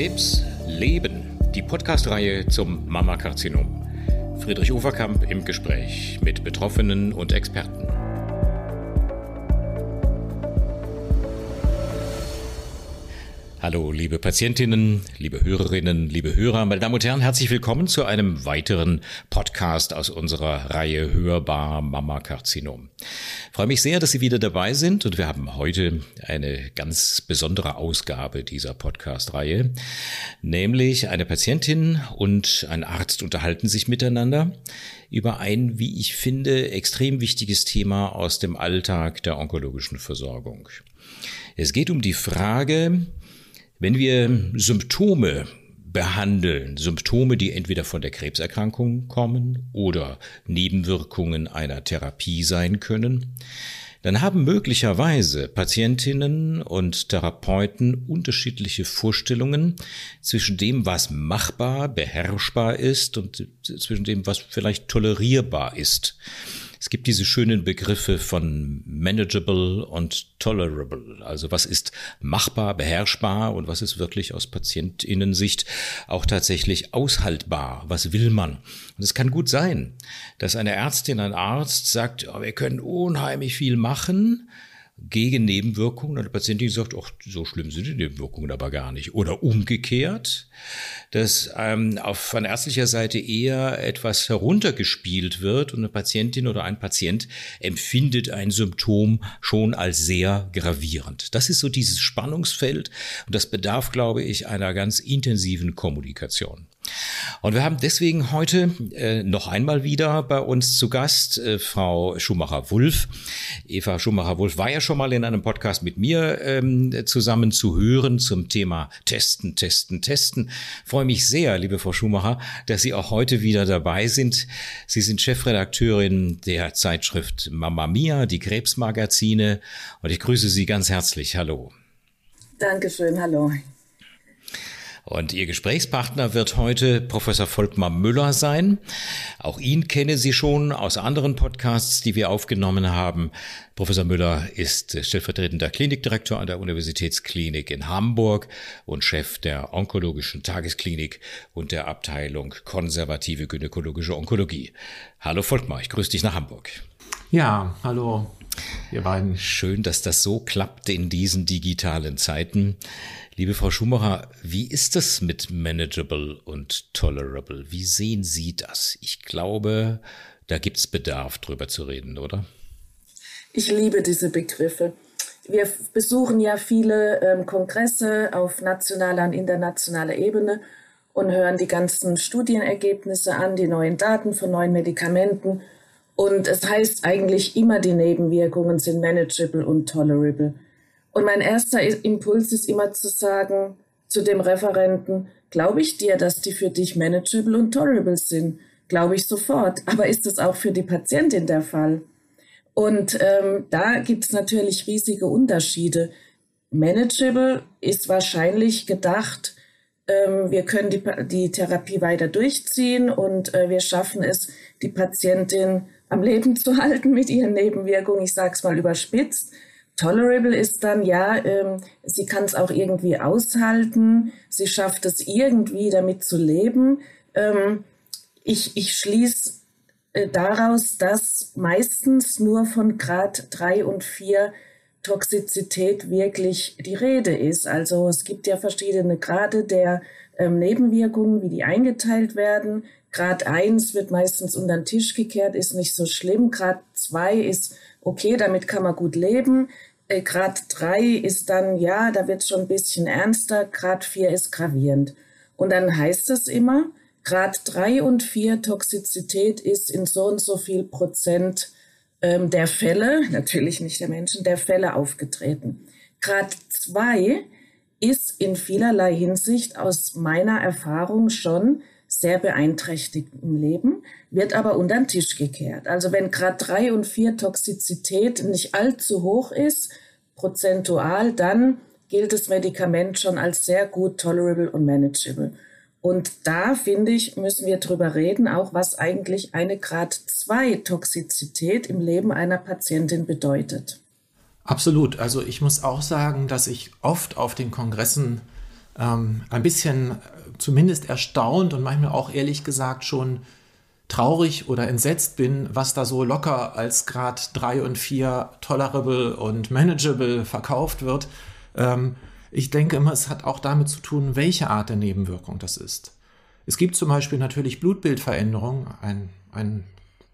Krebs Leben, die Podcast-Reihe zum Mammakarzinom. Friedrich Uferkamp im Gespräch mit Betroffenen und Experten. Hallo, liebe Patientinnen, liebe Hörerinnen, liebe Hörer, meine Damen und Herren, herzlich willkommen zu einem weiteren Podcast aus unserer Reihe Hörbar Mama Karzinom. Ich freue mich sehr, dass Sie wieder dabei sind und wir haben heute eine ganz besondere Ausgabe dieser Podcast-Reihe, nämlich eine Patientin und ein Arzt unterhalten sich miteinander über ein, wie ich finde, extrem wichtiges Thema aus dem Alltag der onkologischen Versorgung. Es geht um die Frage, wenn wir Symptome behandeln, Symptome, die entweder von der Krebserkrankung kommen oder Nebenwirkungen einer Therapie sein können, dann haben möglicherweise Patientinnen und Therapeuten unterschiedliche Vorstellungen zwischen dem, was machbar, beherrschbar ist und zwischen dem, was vielleicht tolerierbar ist. Es gibt diese schönen Begriffe von manageable und tolerable. Also was ist machbar, beherrschbar und was ist wirklich aus Patientinnensicht auch tatsächlich aushaltbar? Was will man? Und es kann gut sein, dass eine Ärztin, ein Arzt sagt, oh, wir können unheimlich viel machen, gegen Nebenwirkungen und der Patientin sagt, ach, so schlimm sind die Nebenwirkungen aber gar nicht. Oder umgekehrt, dass ähm, auf von ärztlicher Seite eher etwas heruntergespielt wird und eine Patientin oder ein Patient empfindet ein Symptom schon als sehr gravierend. Das ist so dieses Spannungsfeld und das bedarf, glaube ich, einer ganz intensiven Kommunikation. Und wir haben deswegen heute äh, noch einmal wieder bei uns zu Gast äh, Frau Schumacher-Wulff. Eva Schumacher-Wulff war ja schon mal in einem Podcast mit mir ähm, zusammen zu hören zum Thema Testen, Testen, Testen. Freue mich sehr, liebe Frau Schumacher, dass Sie auch heute wieder dabei sind. Sie sind Chefredakteurin der Zeitschrift Mamma Mia, die Krebsmagazine. Und ich grüße Sie ganz herzlich. Hallo. Dankeschön, hallo. Und Ihr Gesprächspartner wird heute Professor Volkmar Müller sein. Auch ihn kenne Sie schon aus anderen Podcasts, die wir aufgenommen haben. Professor Müller ist stellvertretender Klinikdirektor an der Universitätsklinik in Hamburg und Chef der onkologischen Tagesklinik und der Abteilung konservative gynäkologische Onkologie. Hallo Volkmar, ich grüße dich nach Hamburg. Ja, hallo ihr beiden. Schön, dass das so klappt in diesen digitalen Zeiten. Liebe Frau Schumacher, wie ist das mit manageable und tolerable? Wie sehen Sie das? Ich glaube, da gibt es Bedarf, drüber zu reden, oder? Ich liebe diese Begriffe. Wir besuchen ja viele ähm, Kongresse auf nationaler und internationaler Ebene und hören die ganzen Studienergebnisse an, die neuen Daten von neuen Medikamenten. Und es heißt eigentlich immer, die Nebenwirkungen sind manageable und tolerable. Und mein erster Impuls ist immer zu sagen zu dem Referenten, glaube ich dir, dass die für dich manageable und tolerable sind? Glaube ich sofort. Aber ist das auch für die Patientin der Fall? Und ähm, da gibt es natürlich riesige Unterschiede. Manageable ist wahrscheinlich gedacht, ähm, wir können die, die Therapie weiter durchziehen und äh, wir schaffen es, die Patientin am Leben zu halten mit ihren Nebenwirkungen. Ich sage es mal überspitzt. Tolerable ist dann, ja, ähm, sie kann es auch irgendwie aushalten, sie schafft es irgendwie damit zu leben. Ähm, ich ich schließe äh, daraus, dass meistens nur von Grad 3 und 4 Toxizität wirklich die Rede ist. Also es gibt ja verschiedene Grade der ähm, Nebenwirkungen, wie die eingeteilt werden. Grad 1 wird meistens unter den Tisch gekehrt, ist nicht so schlimm. Grad 2 ist okay, damit kann man gut leben. Äh, Grad 3 ist dann, ja, da wird es schon ein bisschen ernster. Grad 4 ist gravierend. Und dann heißt es immer, Grad 3 und 4 Toxizität ist in so und so viel Prozent ähm, der Fälle, natürlich nicht der Menschen, der Fälle aufgetreten. Grad 2 ist in vielerlei Hinsicht aus meiner Erfahrung schon sehr beeinträchtigt im Leben, wird aber unter den Tisch gekehrt. Also wenn Grad 3 und 4 Toxizität nicht allzu hoch ist, prozentual, dann gilt das Medikament schon als sehr gut tolerable und manageable. Und da, finde ich, müssen wir drüber reden, auch was eigentlich eine Grad 2 Toxizität im Leben einer Patientin bedeutet. Absolut. Also ich muss auch sagen, dass ich oft auf den Kongressen ähm, ein bisschen zumindest erstaunt und manchmal auch ehrlich gesagt schon traurig oder entsetzt bin, was da so locker als Grad 3 und 4 tolerable und manageable verkauft wird. Ähm, ich denke immer, es hat auch damit zu tun, welche Art der Nebenwirkung das ist. Es gibt zum Beispiel natürlich Blutbildveränderungen, ein, ein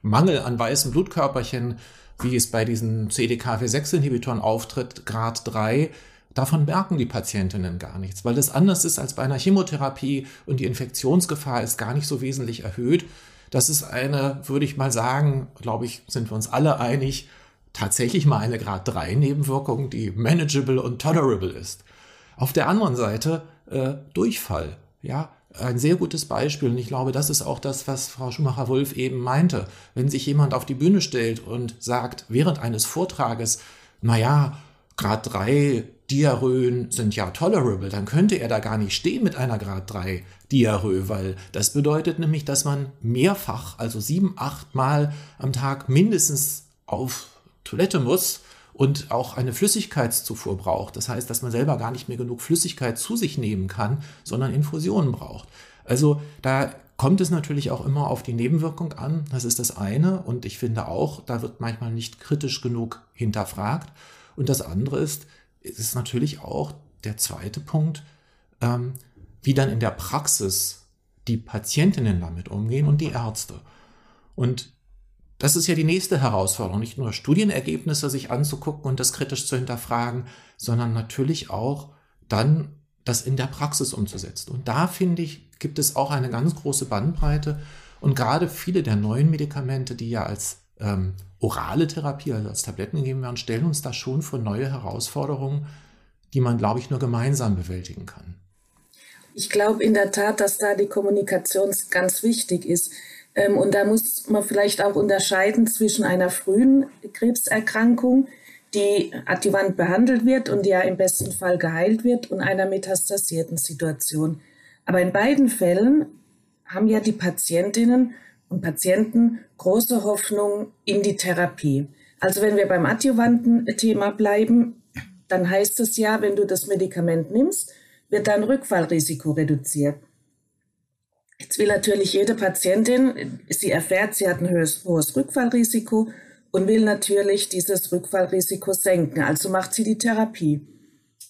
Mangel an weißen Blutkörperchen, wie es bei diesen CDKV6-Inhibitoren auftritt, Grad 3. Davon merken die Patientinnen gar nichts, weil das anders ist als bei einer Chemotherapie und die Infektionsgefahr ist gar nicht so wesentlich erhöht. Das ist eine, würde ich mal sagen, glaube ich, sind wir uns alle einig, tatsächlich mal eine Grad 3 Nebenwirkung, die manageable und tolerable ist. Auf der anderen Seite äh, Durchfall. Ja, ein sehr gutes Beispiel. Und ich glaube, das ist auch das, was Frau Schumacher-Wolf eben meinte. Wenn sich jemand auf die Bühne stellt und sagt während eines Vortrages, naja, Grad 3 Diarrhön sind ja tolerable, dann könnte er da gar nicht stehen mit einer Grad 3 Diarrhoe, weil das bedeutet nämlich, dass man mehrfach, also sieben, acht Mal am Tag mindestens auf Toilette muss und auch eine Flüssigkeitszufuhr braucht. Das heißt, dass man selber gar nicht mehr genug Flüssigkeit zu sich nehmen kann, sondern Infusionen braucht. Also da kommt es natürlich auch immer auf die Nebenwirkung an. Das ist das eine. Und ich finde auch, da wird manchmal nicht kritisch genug hinterfragt. Und das andere ist, es ist natürlich auch der zweite Punkt, ähm, wie dann in der Praxis die Patientinnen damit umgehen und die Ärzte. Und das ist ja die nächste Herausforderung, nicht nur Studienergebnisse sich anzugucken und das kritisch zu hinterfragen, sondern natürlich auch dann das in der Praxis umzusetzen. Und da finde ich, gibt es auch eine ganz große Bandbreite. Und gerade viele der neuen Medikamente, die ja als ähm, orale Therapie, also als Tabletten gegeben werden, stellen uns da schon vor neue Herausforderungen, die man, glaube ich, nur gemeinsam bewältigen kann. Ich glaube in der Tat, dass da die Kommunikation ganz wichtig ist. Ähm, und da muss man vielleicht auch unterscheiden zwischen einer frühen Krebserkrankung, die adjuvant behandelt wird und ja im besten Fall geheilt wird, und einer metastasierten Situation. Aber in beiden Fällen haben ja die Patientinnen und Patienten große Hoffnung in die Therapie. Also wenn wir beim adjuvanten Thema bleiben, dann heißt es ja, wenn du das Medikament nimmst, wird dein Rückfallrisiko reduziert. Jetzt will natürlich jede Patientin, sie erfährt, sie hat ein hohes, hohes Rückfallrisiko und will natürlich dieses Rückfallrisiko senken. Also macht sie die Therapie.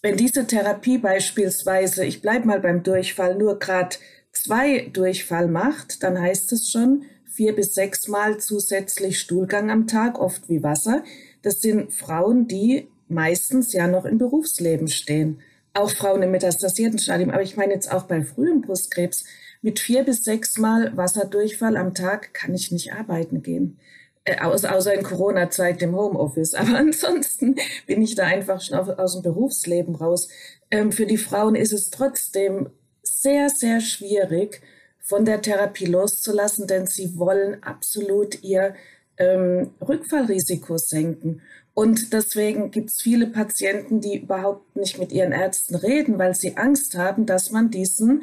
Wenn diese Therapie beispielsweise, ich bleibe mal beim Durchfall, nur Grad 2 Durchfall macht, dann heißt es schon vier bis sechs Mal zusätzlich Stuhlgang am Tag, oft wie Wasser. Das sind Frauen, die meistens ja noch im Berufsleben stehen. Auch Frauen im metastasierten Stadium. Aber ich meine jetzt auch bei frühem Brustkrebs mit vier bis sechs Mal Wasserdurchfall am Tag kann ich nicht arbeiten gehen. Äh, außer in Corona-Zeit im Homeoffice. Aber ansonsten bin ich da einfach schon auf, aus dem Berufsleben raus. Ähm, für die Frauen ist es trotzdem sehr, sehr schwierig, von der Therapie loszulassen, denn sie wollen absolut ihr ähm, Rückfallrisiko senken. Und deswegen gibt es viele Patienten, die überhaupt nicht mit ihren Ärzten reden, weil sie Angst haben, dass man diesen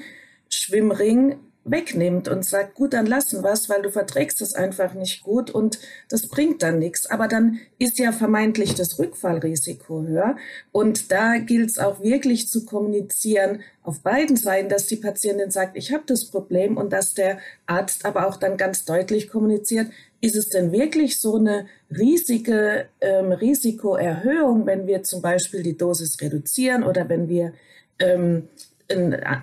Schwimmring wegnimmt und sagt, gut, dann lassen was, weil du verträgst es einfach nicht gut und das bringt dann nichts. Aber dann ist ja vermeintlich das Rückfallrisiko höher. Und da gilt es auch wirklich zu kommunizieren auf beiden Seiten, dass die Patientin sagt, ich habe das Problem und dass der Arzt aber auch dann ganz deutlich kommuniziert, ist es denn wirklich so eine riesige ähm, Risikoerhöhung, wenn wir zum Beispiel die Dosis reduzieren oder wenn wir ähm,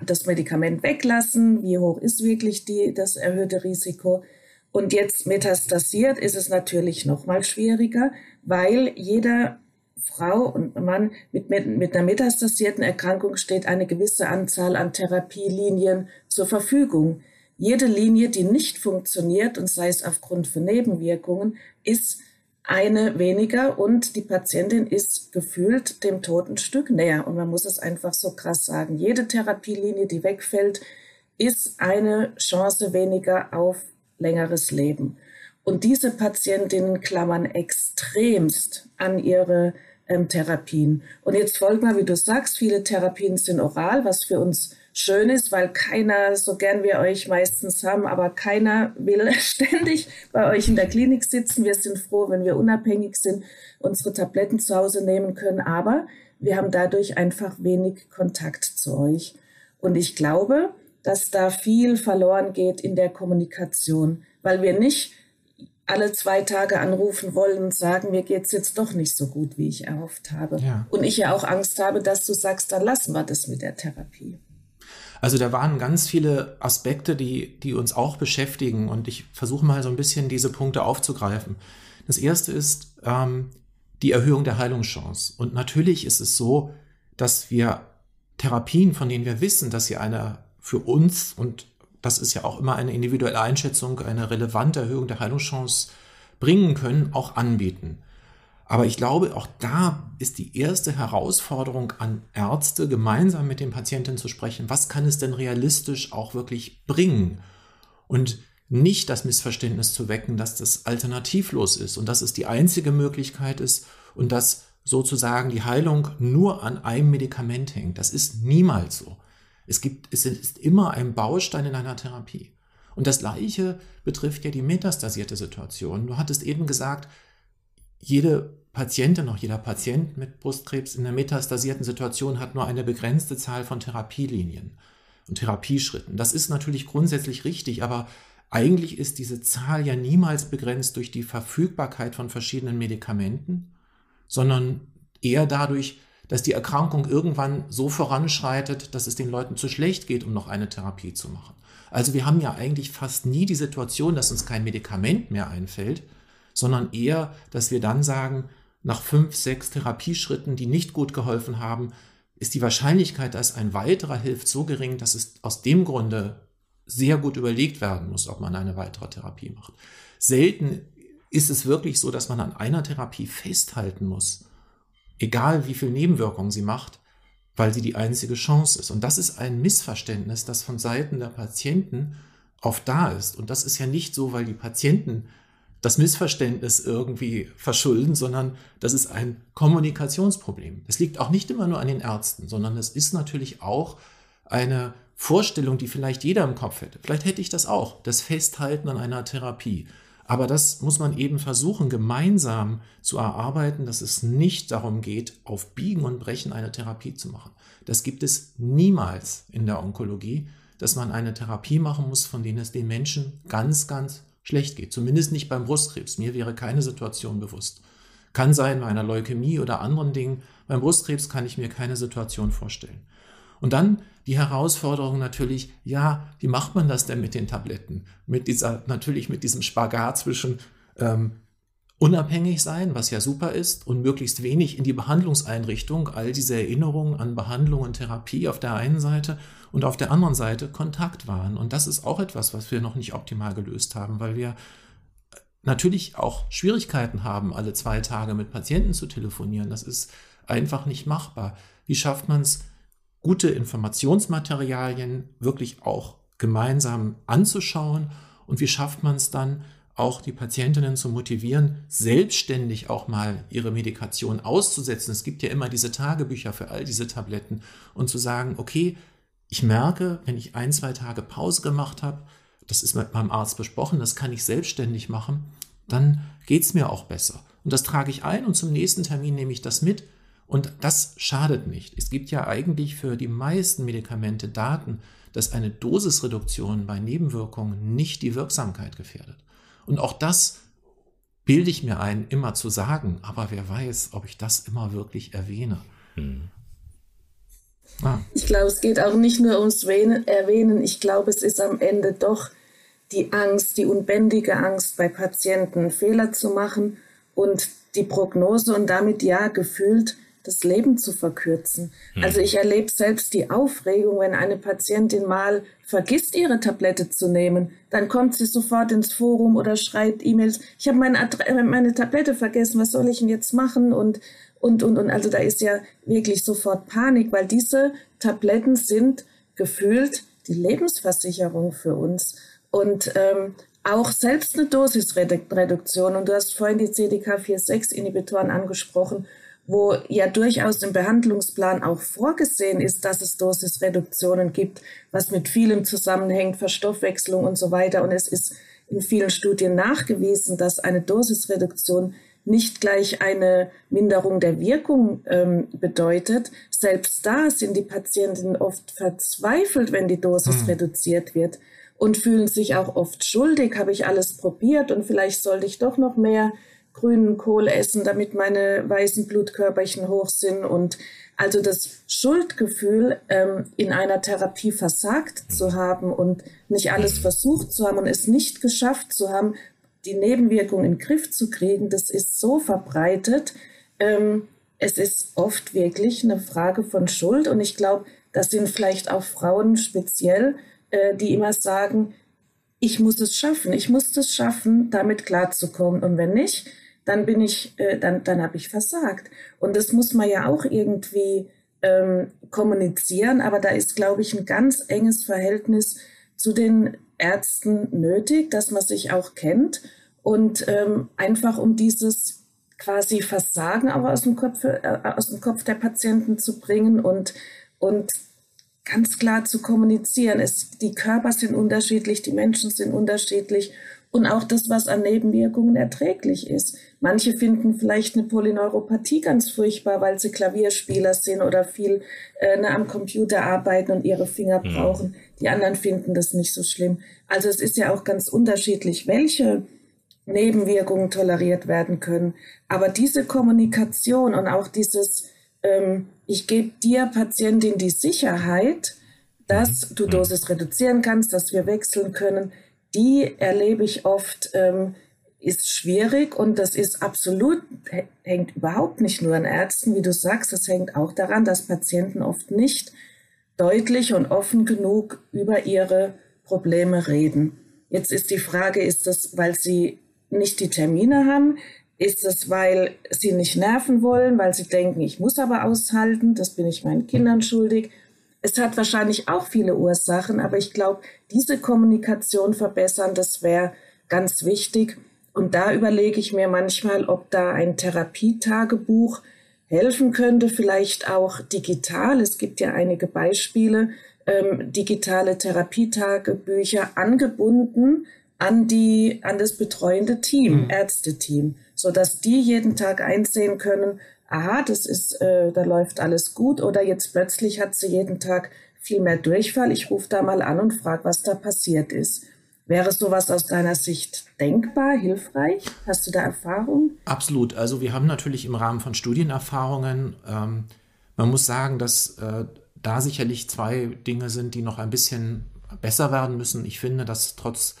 das Medikament weglassen, wie hoch ist wirklich die, das erhöhte Risiko. Und jetzt metastasiert ist es natürlich noch mal schwieriger, weil jeder Frau und Mann mit, mit, mit einer metastasierten Erkrankung steht eine gewisse Anzahl an Therapielinien zur Verfügung. Jede Linie, die nicht funktioniert, und sei es aufgrund von Nebenwirkungen, ist eine weniger und die Patientin ist gefühlt dem toten Stück näher. Und man muss es einfach so krass sagen. Jede Therapielinie, die wegfällt, ist eine Chance weniger auf längeres Leben. Und diese Patientinnen klammern extremst an ihre ähm, Therapien. Und jetzt folgt mal, wie du sagst, viele Therapien sind oral, was für uns schön ist, weil keiner, so gern wir euch meistens haben, aber keiner will ständig bei euch in der Klinik sitzen. Wir sind froh, wenn wir unabhängig sind, unsere Tabletten zu Hause nehmen können, aber wir haben dadurch einfach wenig Kontakt zu euch. Und ich glaube, dass da viel verloren geht in der Kommunikation, weil wir nicht alle zwei Tage anrufen wollen und sagen, mir geht es jetzt doch nicht so gut, wie ich erhofft habe. Ja. Und ich ja auch Angst habe, dass du sagst, dann lassen wir das mit der Therapie. Also da waren ganz viele Aspekte, die, die uns auch beschäftigen und ich versuche mal so ein bisschen diese Punkte aufzugreifen. Das erste ist ähm, die Erhöhung der Heilungschance. Und natürlich ist es so, dass wir Therapien, von denen wir wissen, dass sie eine für uns und das ist ja auch immer eine individuelle Einschätzung, eine relevante Erhöhung der Heilungschance bringen können, auch anbieten. Aber ich glaube, auch da ist die erste Herausforderung an Ärzte, gemeinsam mit den Patienten zu sprechen, was kann es denn realistisch auch wirklich bringen? Und nicht das Missverständnis zu wecken, dass das alternativlos ist und dass es die einzige Möglichkeit ist und dass sozusagen die Heilung nur an einem Medikament hängt. Das ist niemals so. Es gibt, es ist immer ein Baustein in einer Therapie. Und das Gleiche betrifft ja die metastasierte Situation. Du hattest eben gesagt, jede Patientin, auch jeder Patient mit Brustkrebs in der metastasierten Situation hat nur eine begrenzte Zahl von Therapielinien und Therapieschritten. Das ist natürlich grundsätzlich richtig, aber eigentlich ist diese Zahl ja niemals begrenzt durch die Verfügbarkeit von verschiedenen Medikamenten, sondern eher dadurch, dass die Erkrankung irgendwann so voranschreitet, dass es den Leuten zu schlecht geht, um noch eine Therapie zu machen. Also wir haben ja eigentlich fast nie die Situation, dass uns kein Medikament mehr einfällt, sondern eher, dass wir dann sagen, nach fünf, sechs Therapieschritten, die nicht gut geholfen haben, ist die Wahrscheinlichkeit, dass ein weiterer hilft, so gering, dass es aus dem Grunde sehr gut überlegt werden muss, ob man eine weitere Therapie macht. Selten ist es wirklich so, dass man an einer Therapie festhalten muss, egal wie viel Nebenwirkungen sie macht, weil sie die einzige Chance ist. Und das ist ein Missverständnis, das von Seiten der Patienten oft da ist. Und das ist ja nicht so, weil die Patienten das Missverständnis irgendwie verschulden, sondern das ist ein Kommunikationsproblem. Es liegt auch nicht immer nur an den Ärzten, sondern es ist natürlich auch eine Vorstellung, die vielleicht jeder im Kopf hätte. Vielleicht hätte ich das auch, das Festhalten an einer Therapie. Aber das muss man eben versuchen, gemeinsam zu erarbeiten, dass es nicht darum geht, auf Biegen und Brechen eine Therapie zu machen. Das gibt es niemals in der Onkologie, dass man eine Therapie machen muss, von denen es den Menschen ganz, ganz schlecht geht. Zumindest nicht beim Brustkrebs. Mir wäre keine Situation bewusst. Kann sein bei einer Leukämie oder anderen Dingen. Beim Brustkrebs kann ich mir keine Situation vorstellen. Und dann die Herausforderung natürlich, ja, wie macht man das denn mit den Tabletten? Mit dieser, natürlich mit diesem Spagat zwischen ähm, unabhängig sein, was ja super ist, und möglichst wenig in die Behandlungseinrichtung, all diese Erinnerungen an Behandlung und Therapie auf der einen Seite und auf der anderen Seite Kontakt waren. Und das ist auch etwas, was wir noch nicht optimal gelöst haben, weil wir natürlich auch Schwierigkeiten haben, alle zwei Tage mit Patienten zu telefonieren. Das ist einfach nicht machbar. Wie schafft man es, gute Informationsmaterialien wirklich auch gemeinsam anzuschauen und wie schafft man es dann, auch die Patientinnen zu motivieren, selbstständig auch mal ihre Medikation auszusetzen. Es gibt ja immer diese Tagebücher für all diese Tabletten und zu sagen, okay, ich merke, wenn ich ein, zwei Tage Pause gemacht habe, das ist mit meinem Arzt besprochen, das kann ich selbstständig machen, dann geht es mir auch besser. Und das trage ich ein und zum nächsten Termin nehme ich das mit und das schadet nicht. Es gibt ja eigentlich für die meisten Medikamente Daten, dass eine Dosisreduktion bei Nebenwirkungen nicht die Wirksamkeit gefährdet. Und auch das bilde ich mir ein, immer zu sagen, aber wer weiß, ob ich das immer wirklich erwähne. Hm. Ah. Ich glaube, es geht auch nicht nur ums Erwähnen, ich glaube, es ist am Ende doch die Angst, die unbändige Angst bei Patienten, Fehler zu machen und die Prognose und damit ja gefühlt das Leben zu verkürzen. Mhm. Also ich erlebe selbst die Aufregung, wenn eine Patientin mal vergisst, ihre Tablette zu nehmen, dann kommt sie sofort ins Forum oder schreibt E-Mails, ich habe meine, äh, meine Tablette vergessen, was soll ich denn jetzt machen? Und, und, und, und, also da ist ja wirklich sofort Panik, weil diese Tabletten sind gefühlt die Lebensversicherung für uns. Und ähm, auch selbst eine Dosisreduktion, und du hast vorhin die CDK4-6-Inhibitoren angesprochen, wo ja durchaus im Behandlungsplan auch vorgesehen ist, dass es Dosisreduktionen gibt, was mit vielem zusammenhängt, Verstoffwechslung und so weiter. Und es ist in vielen Studien nachgewiesen, dass eine Dosisreduktion nicht gleich eine Minderung der Wirkung ähm, bedeutet. Selbst da sind die Patienten oft verzweifelt, wenn die Dosis hm. reduziert wird und fühlen sich auch oft schuldig. Habe ich alles probiert und vielleicht sollte ich doch noch mehr grünen Kohl essen, damit meine weißen Blutkörperchen hoch sind. Und also das Schuldgefühl, ähm, in einer Therapie versagt zu mhm. haben und nicht alles versucht zu haben und es nicht geschafft zu haben, die Nebenwirkungen in den Griff zu kriegen, das ist so verbreitet. Ähm, es ist oft wirklich eine Frage von Schuld. Und ich glaube, das sind vielleicht auch Frauen speziell, äh, die immer sagen, ich muss es schaffen, ich muss es schaffen, damit klarzukommen. Und wenn nicht, dann bin ich, äh, dann, dann habe ich versagt. Und das muss man ja auch irgendwie ähm, kommunizieren, aber da ist, glaube ich, ein ganz enges Verhältnis zu den Ärzten nötig, dass man sich auch kennt und ähm, einfach um dieses quasi Versagen auch aus dem Kopf, äh, aus dem Kopf der Patienten zu bringen und, und ganz klar zu kommunizieren. Es, die Körper sind unterschiedlich, die Menschen sind unterschiedlich und auch das, was an Nebenwirkungen erträglich ist. Manche finden vielleicht eine Polyneuropathie ganz furchtbar, weil sie Klavierspieler sind oder viel äh, ne, am Computer arbeiten und ihre Finger ja. brauchen. Die anderen finden das nicht so schlimm. Also es ist ja auch ganz unterschiedlich, welche Nebenwirkungen toleriert werden können. Aber diese Kommunikation und auch dieses, ähm, ich gebe dir, Patientin, die Sicherheit, dass mhm. du mhm. Dosis reduzieren kannst, dass wir wechseln können, die erlebe ich oft, ähm, ist schwierig und das ist absolut, hängt überhaupt nicht nur an Ärzten, wie du sagst, das hängt auch daran, dass Patienten oft nicht deutlich und offen genug über ihre Probleme reden. Jetzt ist die Frage, ist das, weil sie nicht die Termine haben? Ist es, weil sie nicht nerven wollen, weil sie denken, ich muss aber aushalten, das bin ich meinen Kindern schuldig? Es hat wahrscheinlich auch viele Ursachen, aber ich glaube, diese Kommunikation verbessern, das wäre ganz wichtig. Und da überlege ich mir manchmal, ob da ein Therapietagebuch helfen könnte, vielleicht auch digital. Es gibt ja einige Beispiele, ähm, digitale Therapietagebücher angebunden an die, an das betreuende Team, mhm. Ärzteteam, so dass die jeden Tag einsehen können, aha, das ist, äh, da läuft alles gut oder jetzt plötzlich hat sie jeden Tag viel mehr Durchfall. Ich rufe da mal an und frage, was da passiert ist. Wäre sowas aus deiner Sicht denkbar, hilfreich? Hast du da Erfahrung? Absolut. Also wir haben natürlich im Rahmen von Studienerfahrungen, ähm, man muss sagen, dass äh, da sicherlich zwei Dinge sind, die noch ein bisschen besser werden müssen. Ich finde, dass trotz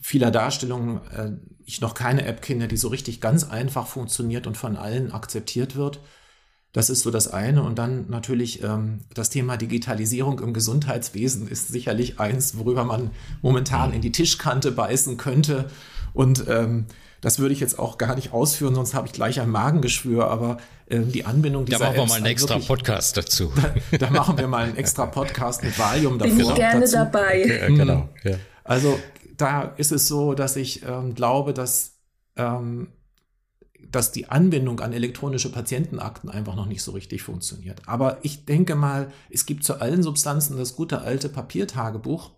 vieler Darstellungen äh, ich noch keine App kenne, die so richtig ganz einfach funktioniert und von allen akzeptiert wird. Das ist so das eine. Und dann natürlich ähm, das Thema Digitalisierung im Gesundheitswesen ist sicherlich eins, worüber man momentan in die Tischkante beißen könnte. Und ähm, das würde ich jetzt auch gar nicht ausführen, sonst habe ich gleich ein Magengeschwür. Aber äh, die Anbindung dieser Da machen wir mal einen extra wirklich, Podcast dazu. Da, da, machen wir mal einen extra Podcast mit Valium dafür. Bin ich gerne dazu. dabei. Okay, genau. Ja. Also da ist es so, dass ich ähm, glaube, dass, ähm, dass die Anbindung an elektronische Patientenakten einfach noch nicht so richtig funktioniert. Aber ich denke mal, es gibt zu allen Substanzen das gute alte Papiertagebuch.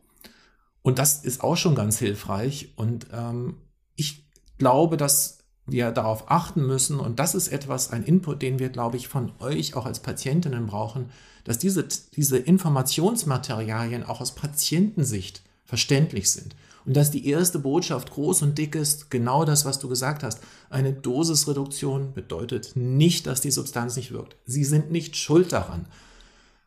Und das ist auch schon ganz hilfreich. Und ähm, ich glaube, dass wir darauf achten müssen, und das ist etwas, ein Input, den wir, glaube ich, von euch auch als Patientinnen brauchen, dass diese, diese Informationsmaterialien auch aus Patientensicht verständlich sind. Und dass die erste Botschaft groß und dick ist, genau das, was du gesagt hast. Eine Dosisreduktion bedeutet nicht, dass die Substanz nicht wirkt. Sie sind nicht schuld daran.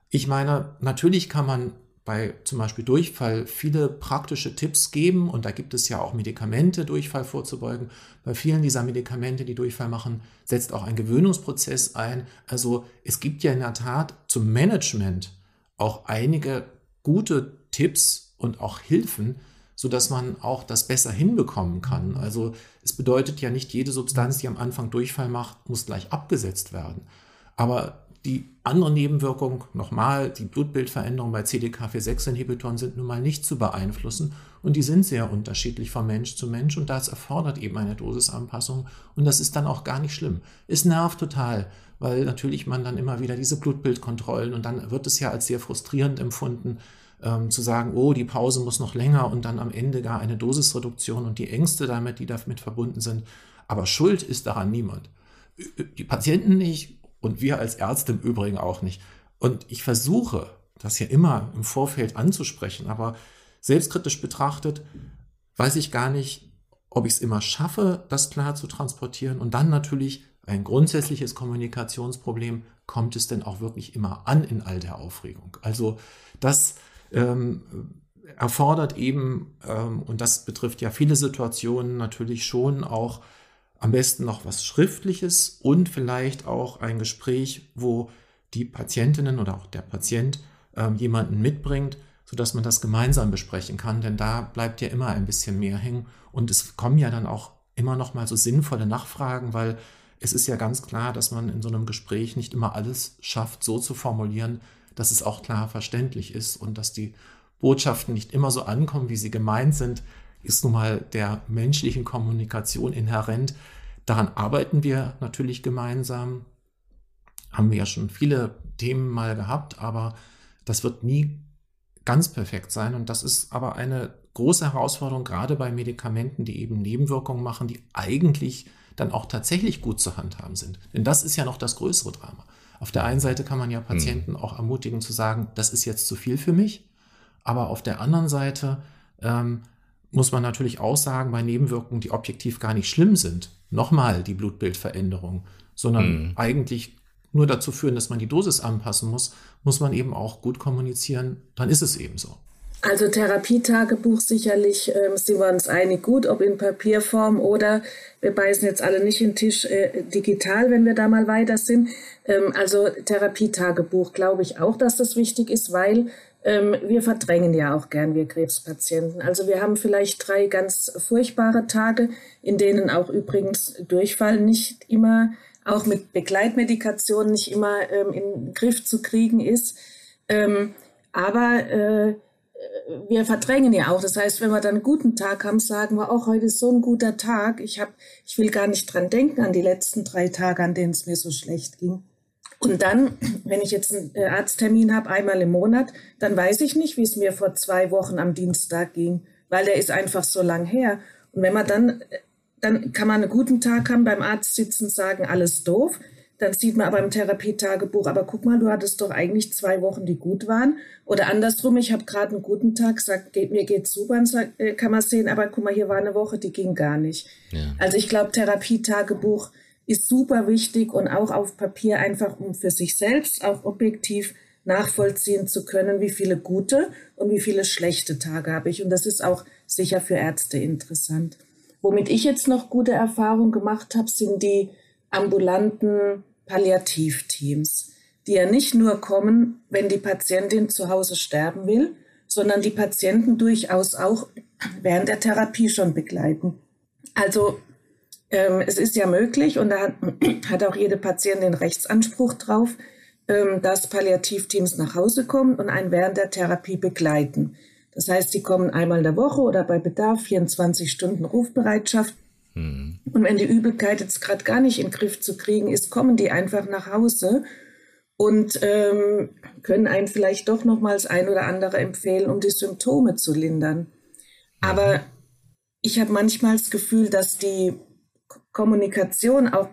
Ich meine, natürlich kann man bei zum Beispiel Durchfall viele praktische Tipps geben und da gibt es ja auch Medikamente, Durchfall vorzubeugen. Bei vielen dieser Medikamente, die Durchfall machen, setzt auch ein Gewöhnungsprozess ein. Also es gibt ja in der Tat zum Management auch einige gute Tipps und auch Hilfen, so dass man auch das besser hinbekommen kann. Also es bedeutet ja nicht, jede Substanz, die am Anfang Durchfall macht, muss gleich abgesetzt werden. Aber die andere Nebenwirkung, nochmal, die Blutbildveränderungen bei CDK4-6-Inhibitoren sind nun mal nicht zu beeinflussen und die sind sehr unterschiedlich von Mensch zu Mensch und das erfordert eben eine Dosisanpassung und das ist dann auch gar nicht schlimm. Es nervt total, weil natürlich man dann immer wieder diese Blutbildkontrollen und dann wird es ja als sehr frustrierend empfunden, ähm, zu sagen, oh, die Pause muss noch länger und dann am Ende gar eine Dosisreduktion und die Ängste damit, die damit verbunden sind. Aber schuld ist daran niemand. Die Patienten nicht und wir als Ärzte im Übrigen auch nicht. Und ich versuche, das ja immer im Vorfeld anzusprechen, aber selbstkritisch betrachtet, weiß ich gar nicht, ob ich es immer schaffe, das klar zu transportieren. Und dann natürlich ein grundsätzliches Kommunikationsproblem, kommt es denn auch wirklich immer an in all der Aufregung? Also das ähm, erfordert eben, ähm, und das betrifft ja viele Situationen, natürlich schon auch am besten noch was Schriftliches und vielleicht auch ein Gespräch, wo die Patientinnen oder auch der Patient ähm, jemanden mitbringt, sodass man das gemeinsam besprechen kann, denn da bleibt ja immer ein bisschen mehr hängen. Und es kommen ja dann auch immer noch mal so sinnvolle Nachfragen, weil es ist ja ganz klar, dass man in so einem Gespräch nicht immer alles schafft, so zu formulieren, dass es auch klar verständlich ist und dass die Botschaften nicht immer so ankommen, wie sie gemeint sind, ist nun mal der menschlichen Kommunikation inhärent. Daran arbeiten wir natürlich gemeinsam. Haben wir ja schon viele Themen mal gehabt, aber das wird nie ganz perfekt sein. Und das ist aber eine große Herausforderung, gerade bei Medikamenten, die eben Nebenwirkungen machen, die eigentlich dann auch tatsächlich gut zu handhaben sind. Denn das ist ja noch das größere Drama. Auf der einen Seite kann man ja Patienten mhm. auch ermutigen zu sagen, das ist jetzt zu viel für mich. Aber auf der anderen Seite ähm, muss man natürlich auch sagen, bei Nebenwirkungen, die objektiv gar nicht schlimm sind, nochmal die Blutbildveränderung, sondern mhm. eigentlich nur dazu führen, dass man die Dosis anpassen muss, muss man eben auch gut kommunizieren, dann ist es eben so. Also Therapietagebuch sicherlich ähm, sind wir uns einig gut, ob in Papierform oder wir beißen jetzt alle nicht in den Tisch äh, digital, wenn wir da mal weiter sind. Ähm, also Therapietagebuch glaube ich auch, dass das wichtig ist, weil ähm, wir verdrängen ja auch gern, wir Krebspatienten. Also wir haben vielleicht drei ganz furchtbare Tage, in denen auch übrigens Durchfall nicht immer, auch mit Begleitmedikation nicht immer ähm, in den Griff zu kriegen ist. Ähm, aber äh, wir verdrängen ja auch. Das heißt, wenn wir dann einen guten Tag haben, sagen wir auch, heute ist so ein guter Tag. Ich, hab, ich will gar nicht dran denken an die letzten drei Tage, an denen es mir so schlecht ging. Und dann, wenn ich jetzt einen äh, Arzttermin habe, einmal im Monat, dann weiß ich nicht, wie es mir vor zwei Wochen am Dienstag ging, weil der ist einfach so lang her. Und wenn man dann, äh, dann kann man einen guten Tag haben, beim Arzt sitzen, sagen, alles doof. Dann sieht man aber im Therapietagebuch, aber guck mal, du hattest doch eigentlich zwei Wochen, die gut waren. Oder andersrum, ich habe gerade einen guten Tag, sagt, geht, mir geht's super, äh, kann man sehen, aber guck mal, hier war eine Woche, die ging gar nicht. Ja. Also ich glaube, Therapietagebuch ist super wichtig und auch auf Papier einfach, um für sich selbst auch objektiv nachvollziehen zu können, wie viele gute und wie viele schlechte Tage habe ich. Und das ist auch sicher für Ärzte interessant. Womit ich jetzt noch gute Erfahrungen gemacht habe, sind die ambulanten Palliativteams, die ja nicht nur kommen, wenn die Patientin zu Hause sterben will, sondern die Patienten durchaus auch während der Therapie schon begleiten. Also ähm, es ist ja möglich und da hat, auch jede Patientin Rechtsanspruch drauf, ähm, dass Palliativteams nach Hause kommen und einen während der Therapie begleiten. Das heißt, sie kommen einmal in der Woche oder bei Bedarf 24 Stunden Rufbereitschaft. Mhm. Und wenn die Übelkeit jetzt gerade gar nicht in den Griff zu kriegen ist, kommen die einfach nach Hause und ähm, können einen vielleicht doch nochmals ein oder andere empfehlen, um die Symptome zu lindern. Aber ich habe manchmal das Gefühl, dass die Kommunikation auch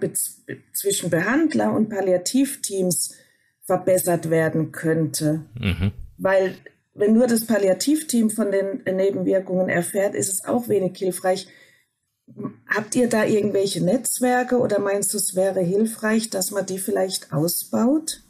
zwischen Behandler und Palliativteams verbessert werden könnte. Mhm. Weil wenn nur das Palliativteam von den Nebenwirkungen erfährt, ist es auch wenig hilfreich. Habt ihr da irgendwelche Netzwerke oder meinst du, es wäre hilfreich, dass man die vielleicht ausbaut?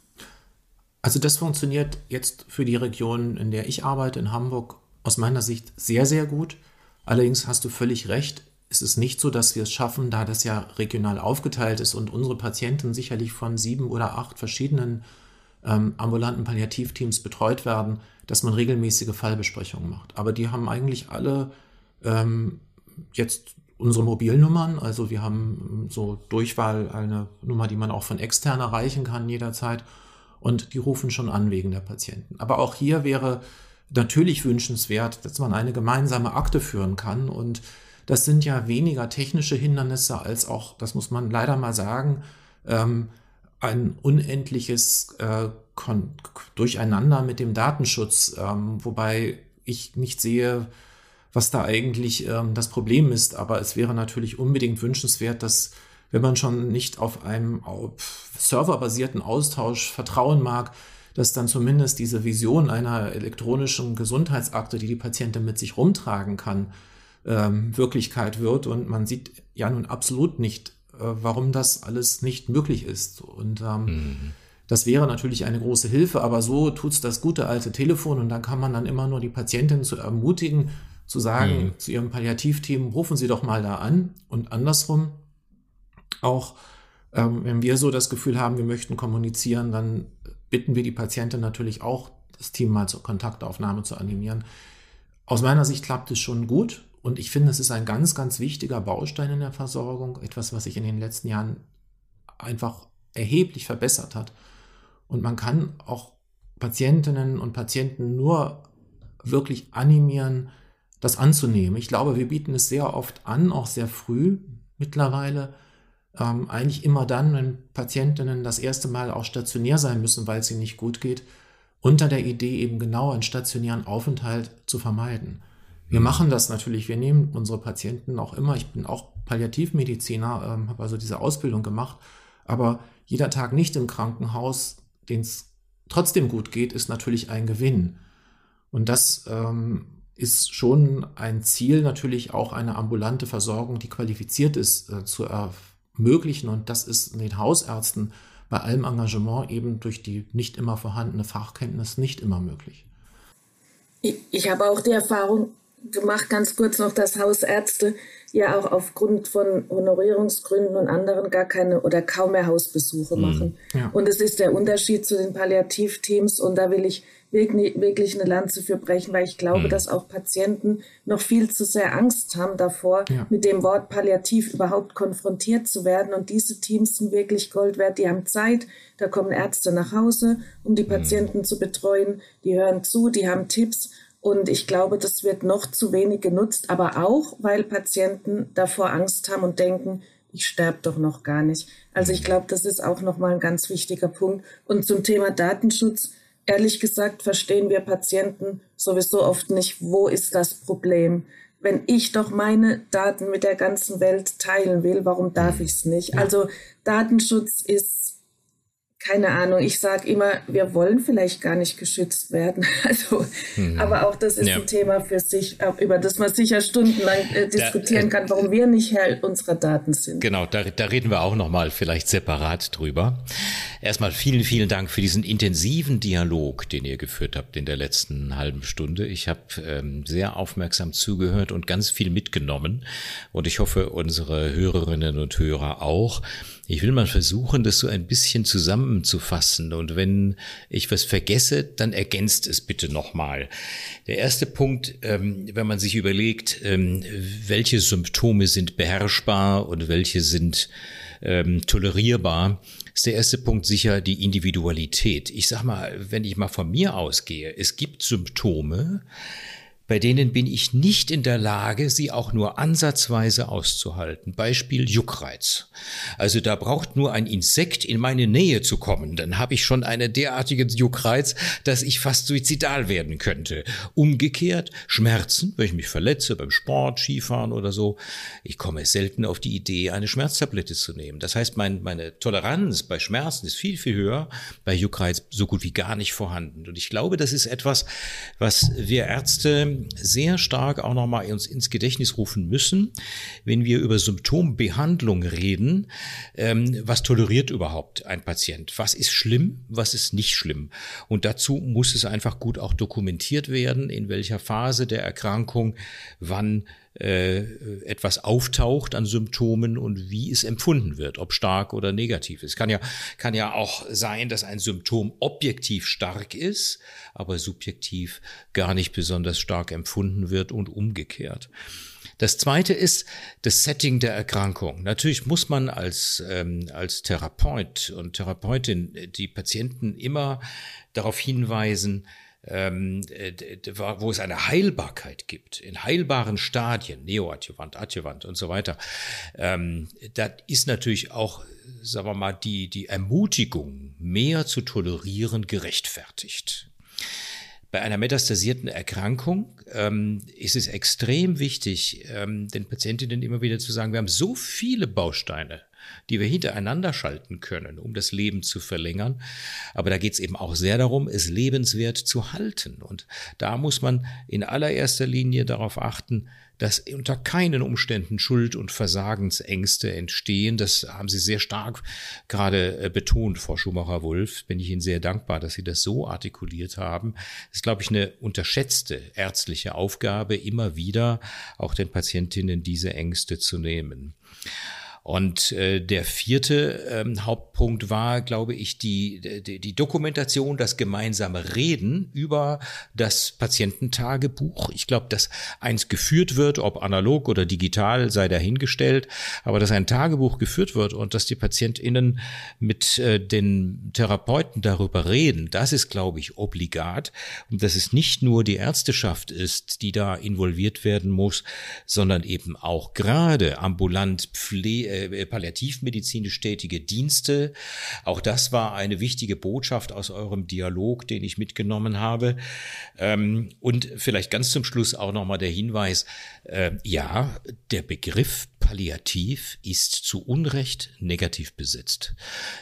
Also das funktioniert jetzt für die Region, in der ich arbeite, in Hamburg, aus meiner Sicht sehr, sehr gut. Allerdings hast du völlig recht, ist es nicht so, dass wir es schaffen, da das ja regional aufgeteilt ist und unsere Patienten sicherlich von sieben oder acht verschiedenen ähm, ambulanten Palliativteams betreut werden, dass man regelmäßige Fallbesprechungen macht. Aber die haben eigentlich alle ähm, jetzt unsere Mobilnummern. Also wir haben so Durchwahl, eine Nummer, die man auch von extern erreichen kann jederzeit. Und die rufen schon an wegen der Patienten. Aber auch hier wäre natürlich wünschenswert, dass man eine gemeinsame Akte führen kann und das sind ja weniger technische Hindernisse als auch, das muss man leider mal sagen, ähm, ein unendliches äh, Durcheinander mit dem Datenschutz, ähm, wobei ich nicht sehe, was da eigentlich ähm, das Problem ist. Aber es wäre natürlich unbedingt wünschenswert, dass wenn man schon nicht auf einem auf serverbasierten Austausch vertrauen mag, dass dann zumindest diese Vision einer elektronischen Gesundheitsakte, die die Patientin mit sich rumtragen kann, ähm, Wirklichkeit wird. Und man sieht ja nun absolut nicht, äh, warum das alles nicht möglich ist. Und ähm, mhm. das wäre natürlich eine große Hilfe, aber so tut's das gute alte Telefon und dann kann man dann immer nur die Patientin zu ermutigen, zu sagen mhm. zu ihrem Palliativteam, rufen Sie doch mal da an und andersrum auch, ähm, wenn wir so das Gefühl haben, wir möchten kommunizieren, dann bitten wir die Patientin natürlich auch, das Team mal zur Kontaktaufnahme zu animieren. Aus meiner Sicht klappt es schon gut und ich finde, es ist ein ganz, ganz wichtiger Baustein in der Versorgung, etwas, was sich in den letzten Jahren einfach erheblich verbessert hat. Und man kann auch Patientinnen und Patienten nur wirklich animieren, das anzunehmen. Ich glaube, wir bieten es sehr oft an, auch sehr früh mittlerweile. Ähm, eigentlich immer dann, wenn Patientinnen das erste Mal auch stationär sein müssen, weil es ihnen nicht gut geht, unter der Idee eben genau einen stationären Aufenthalt zu vermeiden. Wir mhm. machen das natürlich, wir nehmen unsere Patienten auch immer, ich bin auch Palliativmediziner, ähm, habe also diese Ausbildung gemacht, aber jeder Tag nicht im Krankenhaus, den es trotzdem gut geht, ist natürlich ein Gewinn. Und das ähm, ist schon ein Ziel, natürlich auch eine ambulante Versorgung, die qualifiziert ist, äh, zu ermöglichen. Und das ist den Hausärzten bei allem Engagement eben durch die nicht immer vorhandene Fachkenntnis nicht immer möglich. Ich, ich habe auch die Erfahrung gemacht, ganz kurz noch, dass Hausärzte ja auch aufgrund von Honorierungsgründen und anderen gar keine oder kaum mehr Hausbesuche mhm. machen. Ja. Und es ist der Unterschied zu den Palliativteams und da will ich wirklich, wirklich eine Lanze für brechen, weil ich glaube, mhm. dass auch Patienten noch viel zu sehr Angst haben davor, ja. mit dem Wort Palliativ überhaupt konfrontiert zu werden. Und diese Teams sind wirklich Gold wert. Die haben Zeit, da kommen Ärzte nach Hause, um die mhm. Patienten mhm. zu betreuen. Die hören zu, die haben Tipps. Und ich glaube, das wird noch zu wenig genutzt, aber auch, weil Patienten davor Angst haben und denken, ich sterbe doch noch gar nicht. Also ich glaube, das ist auch nochmal ein ganz wichtiger Punkt. Und zum Thema Datenschutz, ehrlich gesagt, verstehen wir Patienten sowieso oft nicht, wo ist das Problem. Wenn ich doch meine Daten mit der ganzen Welt teilen will, warum darf mhm. ich es nicht? Also Datenschutz ist keine Ahnung, ich sage immer, wir wollen vielleicht gar nicht geschützt werden. Also, hm. aber auch das ist ja. ein Thema für sich, über das man sicher stundenlang äh, diskutieren da, äh, kann, warum wir nicht Herr unserer Daten sind. Genau, da, da reden wir auch nochmal vielleicht separat drüber. Erstmal vielen, vielen Dank für diesen intensiven Dialog, den ihr geführt habt in der letzten halben Stunde. Ich habe ähm, sehr aufmerksam zugehört und ganz viel mitgenommen. Und ich hoffe, unsere Hörerinnen und Hörer auch. Ich will mal versuchen, das so ein bisschen zusammenzufassen. Und wenn ich was vergesse, dann ergänzt es bitte nochmal. Der erste Punkt, ähm, wenn man sich überlegt, ähm, welche Symptome sind beherrschbar und welche sind ähm, tolerierbar, ist der erste Punkt sicher die Individualität. Ich sag mal, wenn ich mal von mir ausgehe, es gibt Symptome, bei denen bin ich nicht in der Lage, sie auch nur ansatzweise auszuhalten. Beispiel Juckreiz. Also da braucht nur ein Insekt in meine Nähe zu kommen, dann habe ich schon eine derartige Juckreiz, dass ich fast suizidal werden könnte. Umgekehrt Schmerzen, wenn ich mich verletze beim Sport, Skifahren oder so, ich komme selten auf die Idee, eine Schmerztablette zu nehmen. Das heißt, mein, meine Toleranz bei Schmerzen ist viel, viel höher, bei Juckreiz so gut wie gar nicht vorhanden. Und ich glaube, das ist etwas, was wir Ärzte sehr stark auch nochmal uns ins Gedächtnis rufen müssen, wenn wir über Symptombehandlung reden. Ähm, was toleriert überhaupt ein Patient? Was ist schlimm? Was ist nicht schlimm? Und dazu muss es einfach gut auch dokumentiert werden, in welcher Phase der Erkrankung wann äh, etwas auftaucht an Symptomen und wie es empfunden wird, ob stark oder negativ ist. Kann ja, kann ja auch sein, dass ein Symptom objektiv stark ist, aber subjektiv gar nicht besonders stark empfunden wird und umgekehrt. Das zweite ist das Setting der Erkrankung. Natürlich muss man als, ähm, als Therapeut und Therapeutin die Patienten immer darauf hinweisen, ähm, wo es eine Heilbarkeit gibt, in heilbaren Stadien, Neoadjuvant, Adjuvant und so weiter, ähm, da ist natürlich auch, sagen wir mal, die, die Ermutigung, mehr zu tolerieren, gerechtfertigt. Bei einer metastasierten Erkrankung ähm, ist es extrem wichtig, ähm, den Patientinnen immer wieder zu sagen, wir haben so viele Bausteine, die wir hintereinander schalten können, um das Leben zu verlängern. Aber da geht es eben auch sehr darum, es lebenswert zu halten. Und da muss man in allererster Linie darauf achten, dass unter keinen Umständen Schuld- und Versagensängste entstehen. Das haben Sie sehr stark gerade äh, betont, Frau Schumacher-Wulff. Bin ich Ihnen sehr dankbar, dass Sie das so artikuliert haben. Das ist, glaube ich, eine unterschätzte ärztliche Aufgabe, immer wieder auch den Patientinnen diese Ängste zu nehmen. Und äh, der vierte ähm, Hauptpunkt war, glaube ich, die, die, die Dokumentation, das gemeinsame Reden über das Patiententagebuch. Ich glaube, dass eins geführt wird, ob analog oder digital, sei dahingestellt, aber dass ein Tagebuch geführt wird und dass die PatientInnen mit äh, den Therapeuten darüber reden, das ist, glaube ich, obligat. Und dass es nicht nur die Ärzteschaft ist, die da involviert werden muss, sondern eben auch gerade ambulant Pflege, äh, palliativmedizinisch tätige Dienste. Auch das war eine wichtige Botschaft aus eurem Dialog, den ich mitgenommen habe. Ähm, und vielleicht ganz zum Schluss auch nochmal der Hinweis, äh, ja, der Begriff Palliativ ist zu Unrecht negativ besetzt.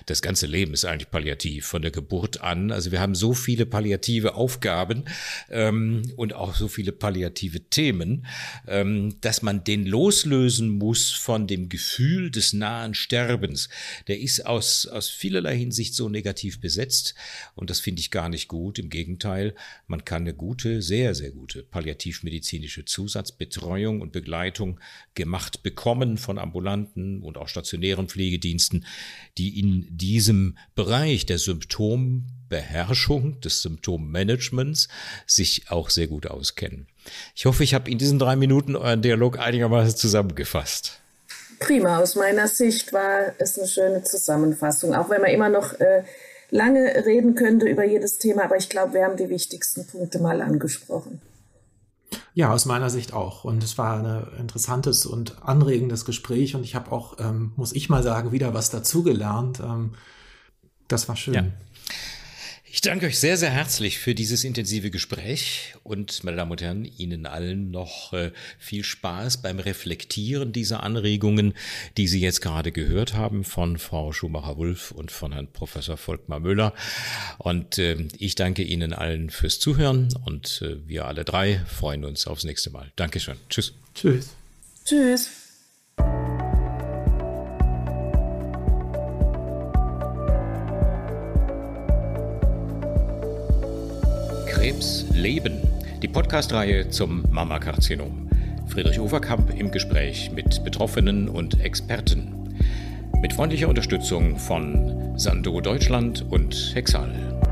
Das ganze Leben ist eigentlich palliativ, von der Geburt an. Also wir haben so viele palliative Aufgaben ähm, und auch so viele palliative Themen, ähm, dass man den loslösen muss von dem Gefühl des nahen Sterbens. Der ist aus, aus vielerlei Hinsicht so negativ besetzt und das finde ich gar nicht gut. Im Gegenteil, man kann eine gute, sehr, sehr gute palliativmedizinische Zusatzbetreuung und Begleitung gemacht bekommen kommen von ambulanten und auch stationären Pflegediensten, die in diesem Bereich der Symptombeherrschung, des Symptommanagements sich auch sehr gut auskennen. Ich hoffe, ich habe in diesen drei Minuten euren Dialog einigermaßen zusammengefasst. Prima, aus meiner Sicht war es eine schöne Zusammenfassung, auch wenn man immer noch äh, lange reden könnte über jedes Thema, aber ich glaube, wir haben die wichtigsten Punkte mal angesprochen. Ja, aus meiner Sicht auch. Und es war ein interessantes und anregendes Gespräch. Und ich habe auch, ähm, muss ich mal sagen, wieder was dazugelernt. Ähm, das war schön. Ja. Ich danke euch sehr, sehr herzlich für dieses intensive Gespräch und, meine Damen und Herren, Ihnen allen noch äh, viel Spaß beim Reflektieren dieser Anregungen, die Sie jetzt gerade gehört haben von Frau Schumacher-Wulff und von Herrn Professor Volkmar Müller. Und äh, ich danke Ihnen allen fürs Zuhören und äh, wir alle drei freuen uns aufs nächste Mal. Dankeschön. Tschüss. Tschüss. Tschüss. Krebs leben. Die Podcastreihe zum Mammakarzinom. Friedrich Overkamp im Gespräch mit Betroffenen und Experten. Mit freundlicher Unterstützung von Sando Deutschland und Hexal.